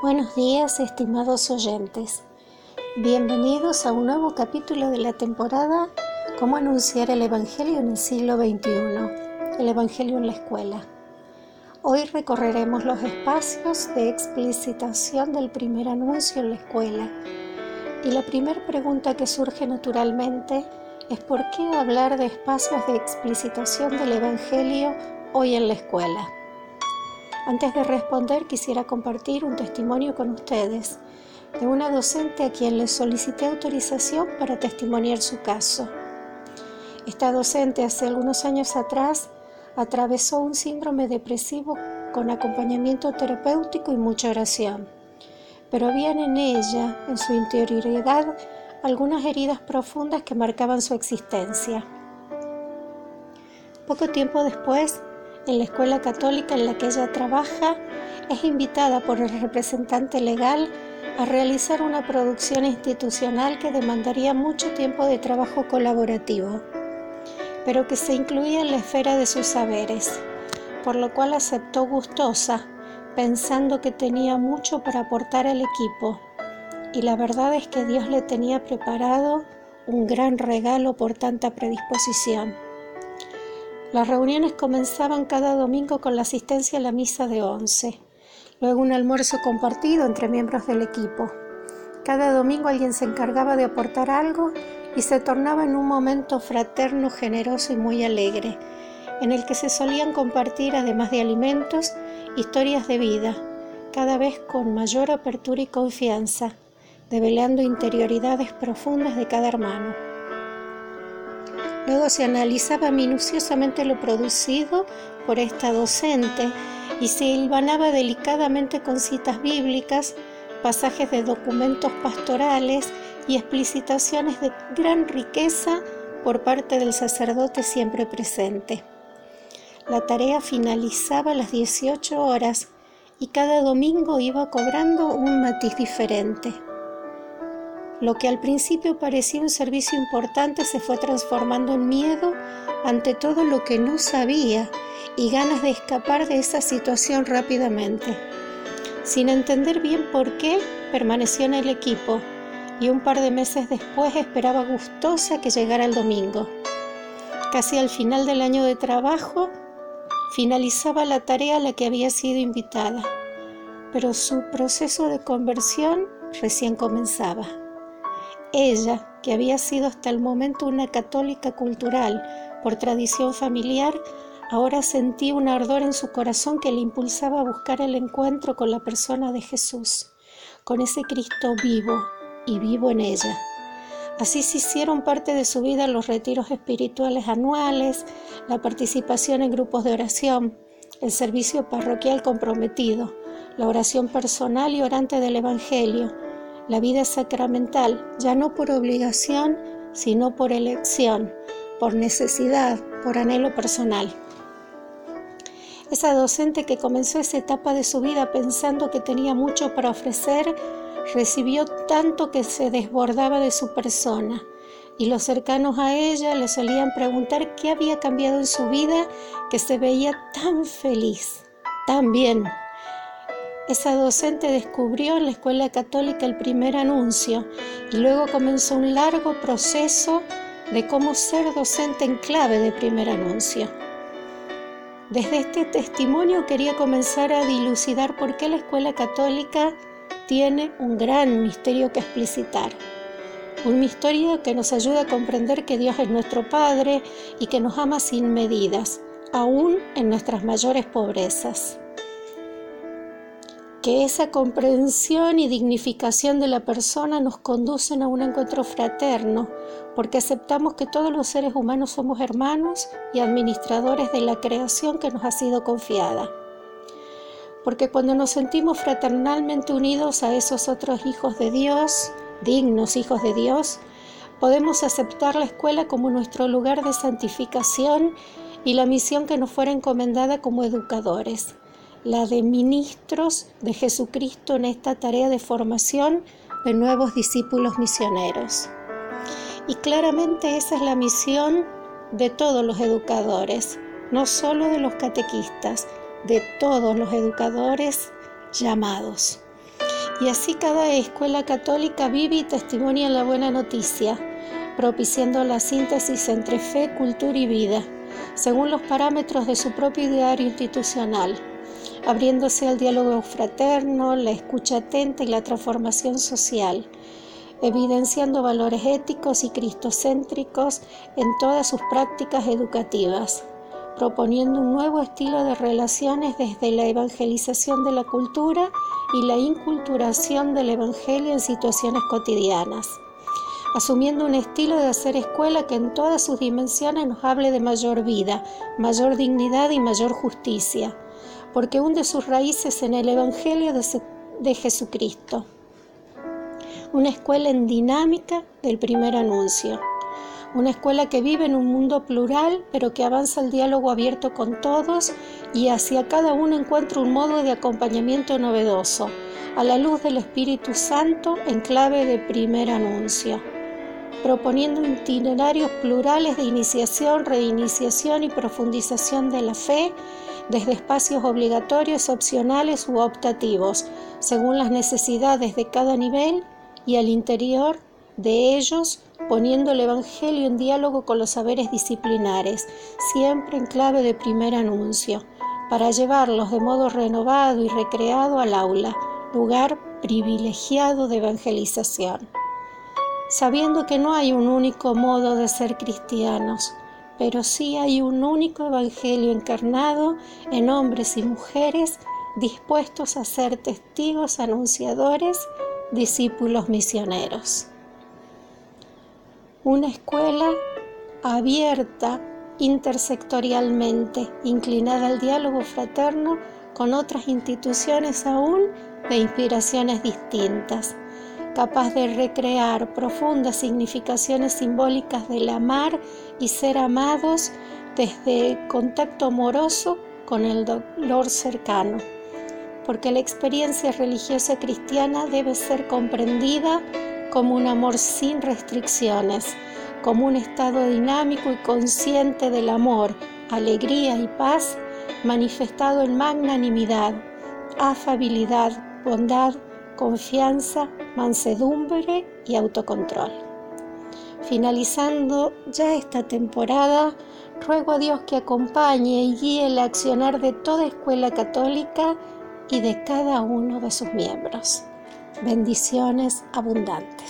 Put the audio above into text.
Buenos días, estimados oyentes. Bienvenidos a un nuevo capítulo de la temporada Cómo anunciar el Evangelio en el siglo XXI, el Evangelio en la escuela. Hoy recorreremos los espacios de explicitación del primer anuncio en la escuela. Y la primera pregunta que surge naturalmente es ¿por qué hablar de espacios de explicitación del Evangelio hoy en la escuela? Antes de responder, quisiera compartir un testimonio con ustedes de una docente a quien le solicité autorización para testimoniar su caso. Esta docente hace algunos años atrás atravesó un síndrome depresivo con acompañamiento terapéutico y mucha oración, pero habían en ella, en su interioridad, algunas heridas profundas que marcaban su existencia. Poco tiempo después, en la escuela católica en la que ella trabaja, es invitada por el representante legal a realizar una producción institucional que demandaría mucho tiempo de trabajo colaborativo, pero que se incluía en la esfera de sus saberes, por lo cual aceptó gustosa, pensando que tenía mucho para aportar al equipo, y la verdad es que Dios le tenía preparado un gran regalo por tanta predisposición. Las reuniones comenzaban cada domingo con la asistencia a la misa de once, luego un almuerzo compartido entre miembros del equipo. Cada domingo alguien se encargaba de aportar algo y se tornaba en un momento fraterno, generoso y muy alegre, en el que se solían compartir, además de alimentos, historias de vida, cada vez con mayor apertura y confianza, develando interioridades profundas de cada hermano. Luego se analizaba minuciosamente lo producido por esta docente y se hilvanaba delicadamente con citas bíblicas, pasajes de documentos pastorales y explicitaciones de gran riqueza por parte del sacerdote siempre presente. La tarea finalizaba a las 18 horas y cada domingo iba cobrando un matiz diferente. Lo que al principio parecía un servicio importante se fue transformando en miedo ante todo lo que no sabía y ganas de escapar de esa situación rápidamente. Sin entender bien por qué, permaneció en el equipo y un par de meses después esperaba gustosa que llegara el domingo. Casi al final del año de trabajo, finalizaba la tarea a la que había sido invitada, pero su proceso de conversión recién comenzaba. Ella, que había sido hasta el momento una católica cultural por tradición familiar, ahora sentía un ardor en su corazón que le impulsaba a buscar el encuentro con la persona de Jesús, con ese Cristo vivo y vivo en ella. Así se hicieron parte de su vida los retiros espirituales anuales, la participación en grupos de oración, el servicio parroquial comprometido, la oración personal y orante del Evangelio, la vida sacramental, ya no por obligación, sino por elección, por necesidad, por anhelo personal. Esa docente que comenzó esa etapa de su vida pensando que tenía mucho para ofrecer, recibió tanto que se desbordaba de su persona y los cercanos a ella le solían preguntar qué había cambiado en su vida que se veía tan feliz, tan bien, esa docente descubrió en la escuela católica el primer anuncio y luego comenzó un largo proceso de cómo ser docente en clave de primer anuncio. Desde este testimonio quería comenzar a dilucidar por qué la escuela católica tiene un gran misterio que explicitar. Un misterio que nos ayuda a comprender que Dios es nuestro Padre y que nos ama sin medidas, aún en nuestras mayores pobrezas que esa comprensión y dignificación de la persona nos conducen a un encuentro fraterno, porque aceptamos que todos los seres humanos somos hermanos y administradores de la creación que nos ha sido confiada. Porque cuando nos sentimos fraternalmente unidos a esos otros hijos de Dios, dignos hijos de Dios, podemos aceptar la escuela como nuestro lugar de santificación y la misión que nos fuera encomendada como educadores la de ministros de Jesucristo en esta tarea de formación de nuevos discípulos misioneros. Y claramente esa es la misión de todos los educadores, no solo de los catequistas, de todos los educadores llamados. Y así cada escuela católica vive y testimonia la buena noticia, propiciando la síntesis entre fe, cultura y vida, según los parámetros de su propio ideario institucional, abriéndose al diálogo fraterno, la escucha atenta y la transformación social, evidenciando valores éticos y cristocéntricos en todas sus prácticas educativas proponiendo un nuevo estilo de relaciones desde la evangelización de la cultura y la inculturación del Evangelio en situaciones cotidianas, asumiendo un estilo de hacer escuela que en todas sus dimensiones nos hable de mayor vida, mayor dignidad y mayor justicia, porque hunde sus raíces en el Evangelio de, de Jesucristo. Una escuela en dinámica del primer anuncio una escuela que vive en un mundo plural, pero que avanza el diálogo abierto con todos y hacia cada uno encuentra un modo de acompañamiento novedoso, a la luz del Espíritu Santo en clave de primer anuncio, proponiendo itinerarios plurales de iniciación, reiniciación y profundización de la fe, desde espacios obligatorios, opcionales u optativos, según las necesidades de cada nivel y al interior de ellos poniendo el Evangelio en diálogo con los saberes disciplinares, siempre en clave de primer anuncio, para llevarlos de modo renovado y recreado al aula, lugar privilegiado de evangelización. Sabiendo que no hay un único modo de ser cristianos, pero sí hay un único Evangelio encarnado en hombres y mujeres dispuestos a ser testigos anunciadores, discípulos misioneros. Una escuela abierta intersectorialmente, inclinada al diálogo fraterno con otras instituciones aún de inspiraciones distintas, capaz de recrear profundas significaciones simbólicas del amar y ser amados desde contacto amoroso con el dolor cercano, porque la experiencia religiosa cristiana debe ser comprendida como un amor sin restricciones, como un estado dinámico y consciente del amor, alegría y paz manifestado en magnanimidad, afabilidad, bondad, confianza, mansedumbre y autocontrol. Finalizando ya esta temporada, ruego a Dios que acompañe y guíe el accionar de toda escuela católica y de cada uno de sus miembros bendiciones abundantes.